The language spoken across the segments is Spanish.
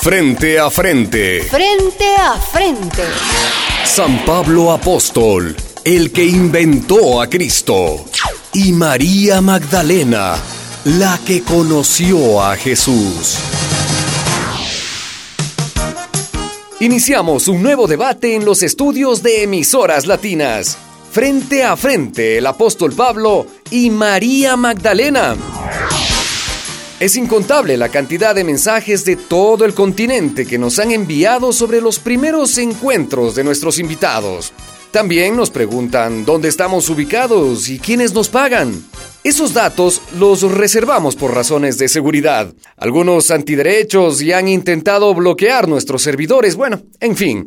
Frente a frente. Frente a frente. San Pablo Apóstol, el que inventó a Cristo. Y María Magdalena, la que conoció a Jesús. Iniciamos un nuevo debate en los estudios de emisoras latinas. Frente a frente, el apóstol Pablo y María Magdalena. Es incontable la cantidad de mensajes de todo el continente que nos han enviado sobre los primeros encuentros de nuestros invitados. También nos preguntan dónde estamos ubicados y quiénes nos pagan. Esos datos los reservamos por razones de seguridad. Algunos antiderechos ya han intentado bloquear nuestros servidores. Bueno, en fin,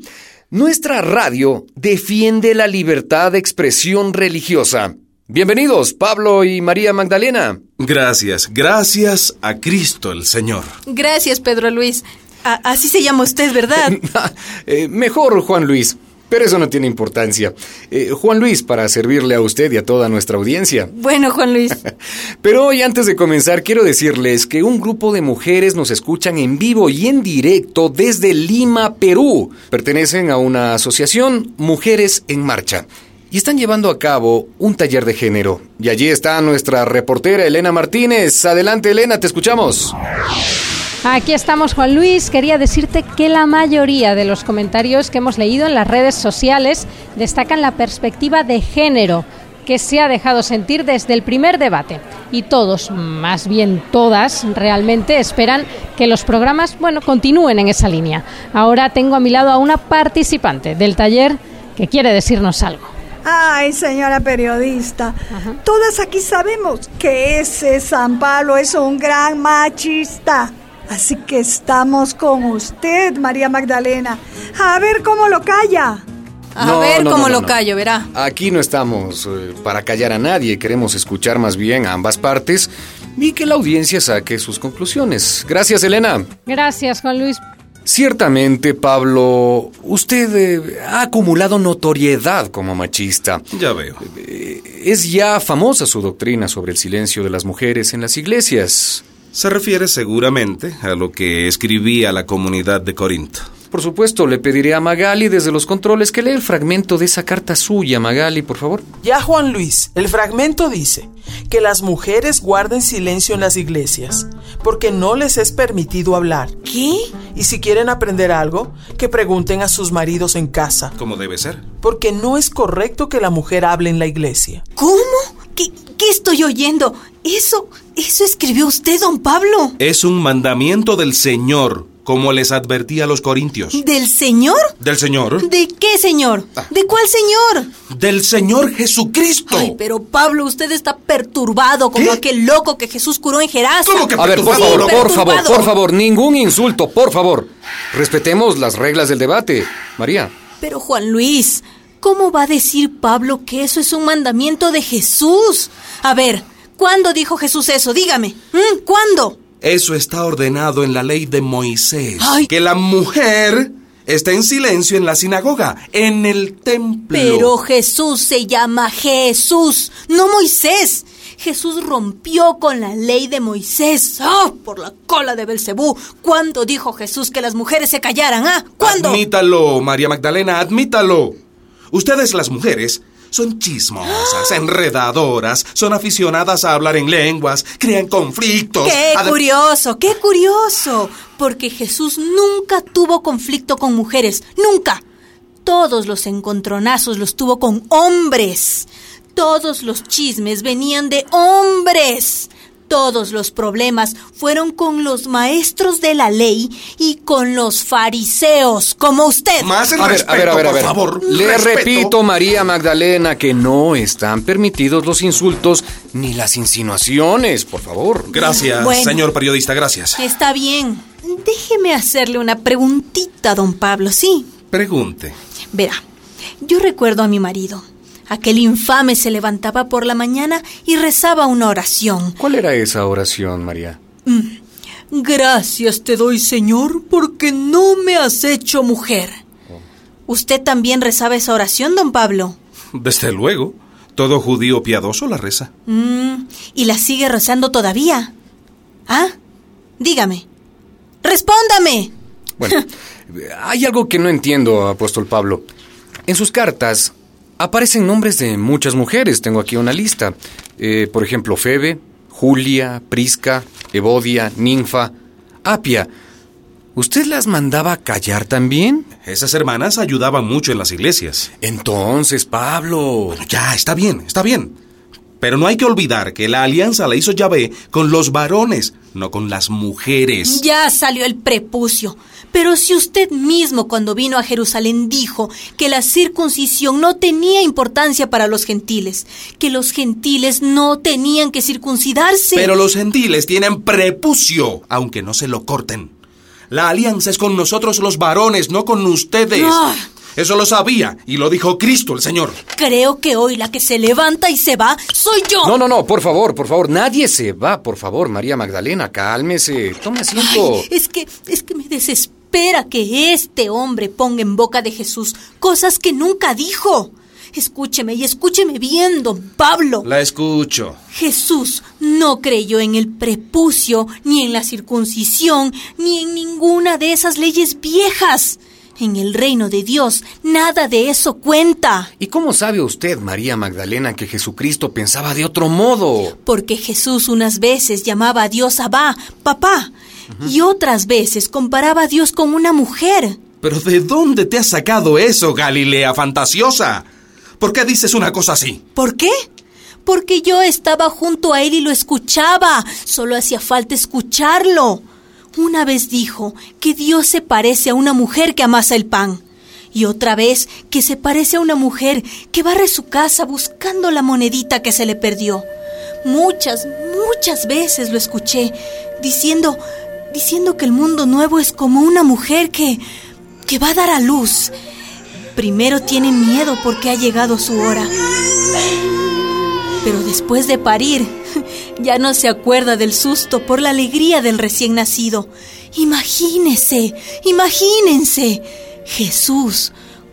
nuestra radio defiende la libertad de expresión religiosa. Bienvenidos, Pablo y María Magdalena. Gracias, gracias a Cristo el Señor. Gracias, Pedro Luis. A- así se llama usted, ¿verdad? Eh, mejor, Juan Luis. Pero eso no tiene importancia. Eh, Juan Luis, para servirle a usted y a toda nuestra audiencia. Bueno, Juan Luis. Pero hoy antes de comenzar quiero decirles que un grupo de mujeres nos escuchan en vivo y en directo desde Lima, Perú. Pertenecen a una asociación Mujeres en Marcha. Y están llevando a cabo un taller de género. Y allí está nuestra reportera Elena Martínez. Adelante Elena, te escuchamos. Aquí estamos, Juan Luis. Quería decirte que la mayoría de los comentarios que hemos leído en las redes sociales destacan la perspectiva de género que se ha dejado sentir desde el primer debate. Y todos, más bien todas, realmente esperan que los programas, bueno, continúen en esa línea. Ahora tengo a mi lado a una participante del taller que quiere decirnos algo. Ay, señora periodista, todas aquí sabemos que ese San Pablo es un gran machista. Así que estamos con usted, María Magdalena. A ver cómo lo calla. A No, ver no, cómo no, lo no. callo, verá. Aquí no estamos eh, para callar a nadie, queremos escuchar más bien a ambas partes y que la audiencia saque sus conclusiones. Gracias, Elena. Gracias, Juan Luis. Ciertamente, Pablo, usted eh, ha acumulado notoriedad como machista. Ya veo. Eh, Es ya famosa su doctrina sobre el silencio de las mujeres en las iglesias. Se refiere seguramente a lo que escribí a la comunidad de Corinto. Por supuesto, le pediré a Magali desde los controles que lea el fragmento de esa carta suya, Magali, por favor. Ya Juan Luis, el fragmento dice que las mujeres guarden silencio en las iglesias, porque no les es permitido hablar. ¿Qué? Y si quieren aprender algo, que pregunten a sus maridos en casa, Como debe ser. porque no es correcto que la mujer hable en la iglesia. ¿Cómo? ¿Qué, qué estoy oyendo? Eso, eso escribió usted, don Pablo. Es un mandamiento del Señor, como les advertí a los corintios. ¿Del Señor? ¿Del Señor? ¿De qué señor? ¿De cuál señor? ¡Del Señor Jesucristo! Ay, pero Pablo, usted está perturbado como ¿Qué? aquel loco que Jesús curó en Gerasa. ¿Cómo que A ver, por favor, Sí, por favor, por favor, ningún insulto, por favor. Respetemos las reglas del debate. María. Pero Juan Luis, ¿cómo va a decir Pablo que eso es un mandamiento de Jesús? A ver, ¿cuándo dijo Jesús eso? Dígame. ¿Mm? ¿Cuándo? Eso está ordenado en la ley de Moisés. Ay. Que la mujer esté en silencio en la sinagoga, en el templo. Pero Jesús se llama Jesús, no Moisés. Jesús rompió con la ley de Moisés. ¡Ah! Por la cola de Belcebú. ¿Cuándo dijo Jesús que las mujeres se callaran? ¿Ah? ¿Cuándo? Admítalo, María Magdalena, admítalo. Ustedes las mujeres son chismosas, enredadoras, son aficionadas a hablar en lenguas, crean conflictos. ¡Qué curioso! ¡Qué curioso! Porque Jesús nunca tuvo conflicto con mujeres. ¡Nunca! Todos los encontronazos los tuvo con hombres. Todos los chismes venían de hombres. Todos los problemas fueron con los maestros de la ley y con los fariseos, como usted. Más el A ver, respeto, a ver, a ver, a ver. por favor. Le respeto. repito, María Magdalena, que no están permitidos los insultos ni las insinuaciones, por favor. Gracias, Bueno. señor periodista, gracias. Está bien. Déjeme hacerle una preguntita, don Pablo, ¿sí? Pregunte. Verá, yo recuerdo a mi marido. Aquel infame se levantaba por la mañana y rezaba una oración. ¿Cuál era esa oración, María? Gracias te doy, Señor, porque no me has hecho mujer. ¿Usted también rezaba esa oración, don Pablo? Desde luego, todo judío piadoso la reza. Mm, ¿Y la sigue rezando todavía? ¿Ah? Dígame. Respóndame. Bueno, hay algo que no entiendo, apóstol Pablo. En sus cartas aparecen nombres de muchas mujeres. Tengo aquí una lista. Eh, por ejemplo, Febe, Julia, Prisca, Evodia, Ninfa, Apia. ¿Usted las mandaba a callar también? Esas hermanas ayudaban mucho en las iglesias. Entonces, Pablo. Ya, está bien, está bien. Pero no hay que olvidar que la alianza la hizo Yahvé con los varones, no con las mujeres. Ya salió el prepucio. Pero si usted mismo cuando vino a Jerusalén dijo que la circuncisión no tenía importancia para los gentiles, que los gentiles no tenían que circuncidarse. Pero los gentiles tienen prepucio, aunque no se lo corten. La alianza es con nosotros los varones, no con ustedes. Eso lo sabía y lo dijo Cristo el Señor. Creo que hoy la que se levanta y se va soy yo. No, no, no, por favor, por favor, nadie se va, por favor, María Magdalena, cálmese, tome asiento. Ay, es que, es que me desespera que este hombre ponga en boca de Jesús cosas que nunca dijo. Escúcheme y escúcheme bien, don Pablo. La escucho. Jesús no creyó en el prepucio, ni en la circuncisión, ni en ninguna de esas leyes viejas. En el reino de Dios, nada de eso cuenta. ¿Y cómo sabe usted, María Magdalena, que Jesucristo pensaba de otro modo? Porque Jesús unas veces llamaba a Dios Abba, papá, y otras veces comparaba a Dios con una mujer. Pero ¿de dónde te has sacado eso, Galilea fantasiosa? ¿Por qué dices una cosa así? ¿Por qué? Porque yo estaba junto a él y lo escuchaba. Solo hacía falta escucharlo. Una vez dijo que Dios se parece a una mujer que amasa el pan. Y otra vez que se parece a una mujer que barre su casa buscando la monedita que se le perdió. Muchas, muchas veces lo escuché diciendo, diciendo que el mundo nuevo es como una mujer que, que va a dar a luz. Primero tiene miedo porque ha llegado su hora. Pero después de parir, ya no se acuerda del susto por la alegría del recién nacido. Imagínese, imagínense, Jesús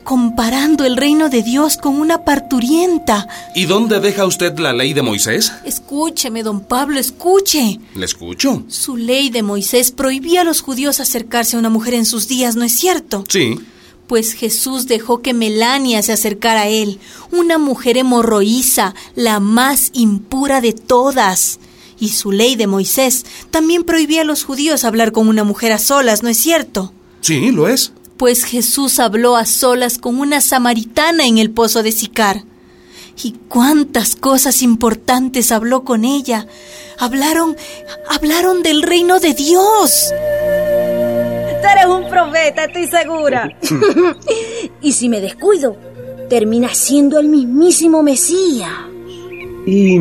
comparando el reino de Dios con una parturienta. ¿Y dónde deja usted la ley de Moisés? Escúcheme, don Pablo, escuche. Le escucho. Su ley de Moisés prohibía a los judíos acercarse a una mujer en sus días, ¿no es cierto? Sí. Pues Jesús dejó que Melania se acercara a él, una mujer hemorroísa, la más impura de todas. Y su ley de Moisés también prohibía a los judíos hablar con una mujer a solas, ¿no es cierto? Sí, lo es. Pues Jesús habló a solas con una samaritana en el pozo de Sicar. Y cuántas cosas importantes habló con ella. Hablaron, hablaron del reino de Dios. Tú eres un profeta, estoy segura. y si me descuido, termina siendo el mismísimo Mesías. ¿Y.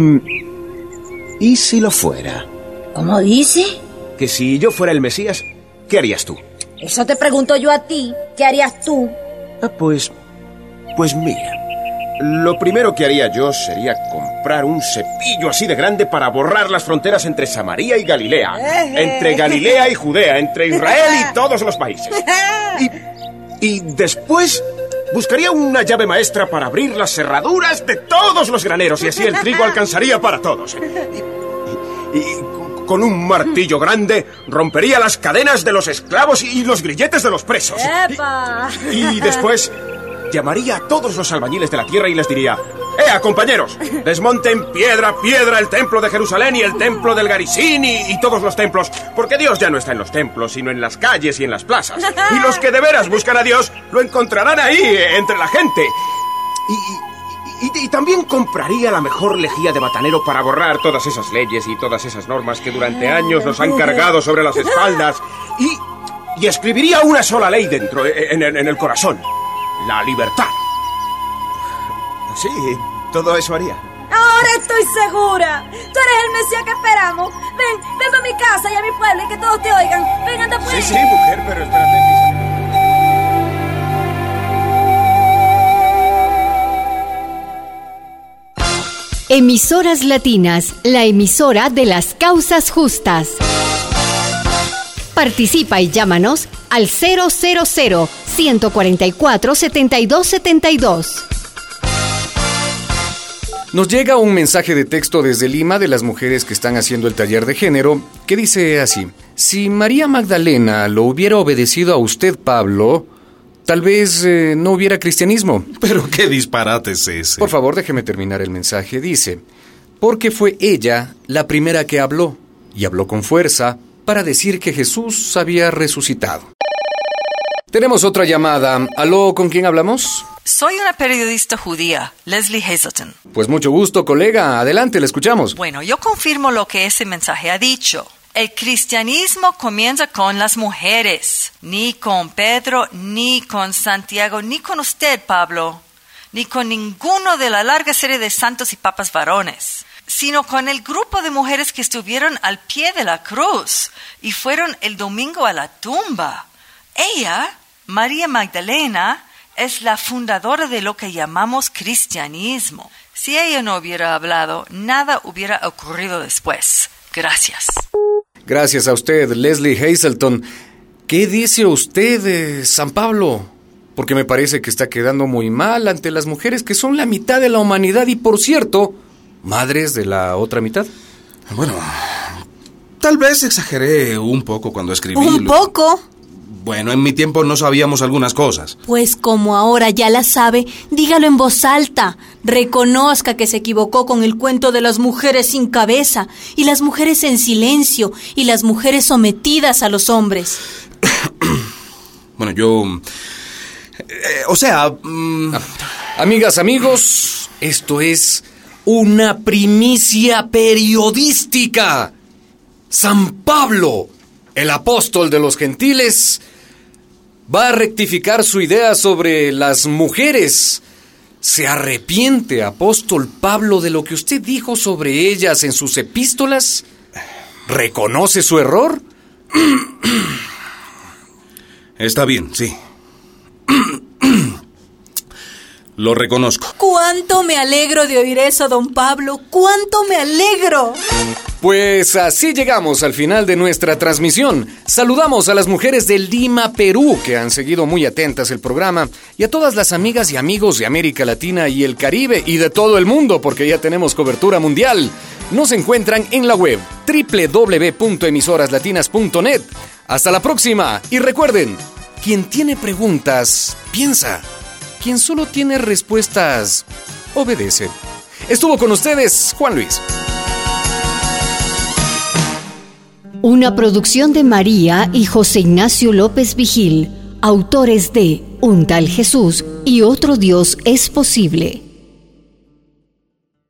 ¿Y si lo fuera? ¿Cómo dice? Que si yo fuera el Mesías, ¿qué harías tú? Eso te pregunto yo a ti. ¿Qué harías tú? Ah, pues. Pues mira. Lo primero que haría yo sería comprar un cepillo así de grande para borrar las fronteras entre Samaria y Galilea. Entre Galilea y Judea, entre Israel y todos los países. Y, y después buscaría una llave maestra para abrir las cerraduras de todos los graneros y así el trigo alcanzaría para todos. Y, con un martillo grande rompería las cadenas de los esclavos y los grilletes de los presos. ¡Epa! Y después llamaría a todos los albañiles de la tierra y les diría: ¡Ea, compañeros! Desmonten piedra a piedra el templo de Jerusalén y el templo del Garisín y, y todos los templos, porque Dios ya no está en los templos, sino en las calles y en las plazas. Y los que de veras buscan a Dios lo encontrarán ahí, eh, entre la gente. Y, y- y- y también compraría la mejor lejía de batanero para borrar todas esas leyes y todas esas normas que durante años nos han cargado sobre las espaldas. Y, y escribiría una sola ley dentro, eh, en, en- en el corazón. La libertad. Sí, todo eso haría. Ahora estoy segura. Tú eres el Mesías que esperamos. Ven, ven a mi casa y a mi pueblo y que todos te oigan. Ven, anda pues. Sí, sí, mujer, pero espérate. Emisoras Latinas, la emisora de las causas justas. Participa y llámanos al 000 144 7272. Nos llega un mensaje de texto desde Lima de las mujeres que están haciendo el taller de género que dice así. Si María Magdalena lo hubiera obedecido a usted, Pablo, tal vez eh, no hubiera cristianismo. Pero qué disparate es ese. Por favor, déjeme terminar el mensaje. Dice, porque fue ella la primera que habló, y habló con fuerza, para decir que Jesús había resucitado. Tenemos otra llamada. ¿Aló, con quién hablamos? Soy una periodista judía, Leslie Hazelton. Pues mucho gusto, colega. Adelante, le escuchamos. Bueno, yo confirmo lo que ese mensaje ha dicho. El cristianismo comienza con las mujeres, ni con Pedro, ni con Santiago, ni con usted, Pablo, ni con ninguno de la larga serie de santos y papas varones, sino con el grupo de mujeres que estuvieron al pie de la cruz y fueron el domingo a la tumba. Ella, María Magdalena, es la fundadora de lo que llamamos cristianismo. Si ella no hubiera hablado, nada hubiera ocurrido después. Gracias. Gracias a usted, Leslie Hazelton. ¿Qué dice usted de San Pablo? Porque me parece que está quedando muy mal ante las mujeres que son la mitad de la humanidad y, por cierto, madres de la otra mitad. Bueno, tal vez exageré un poco cuando escribí. ¿Un lo- poco? Bueno, en mi tiempo no sabíamos algunas cosas. Pues como ahora ya la sabe, dígalo en voz alta. Reconozca que se equivocó con el cuento de las mujeres sin cabeza, y las mujeres en silencio, y las mujeres sometidas a los hombres. Bueno, yo... eh, o sea... mm, Amigas, amigos, esto es una primicia periodística. San Pablo, el apóstol de los gentiles, va a rectificar su idea sobre las mujeres. ¿Se arrepiente, apóstol Pablo, de lo que usted dijo sobre ellas en sus epístolas? ¿Reconoce su error? Está bien, sí. Lo reconozco. ¿Cuánto me alegro de oír eso, don Pablo? ¿Cuánto me alegro? Pues así llegamos al final de nuestra transmisión. Saludamos a las mujeres de Lima, Perú, que han seguido muy atentas el programa, y a todas las amigas y amigos de América Latina y el Caribe y de todo el mundo, porque ya tenemos cobertura mundial. Nos encuentran en la web www.emisoraslatinas.net. Hasta la próxima y recuerden, quien tiene preguntas, piensa. Quien solo tiene respuestas, obedece. Estuvo con ustedes Juan Luis. Una producción de María y José Ignacio López Vigil, autores de Un tal Jesús y otro Dios es posible.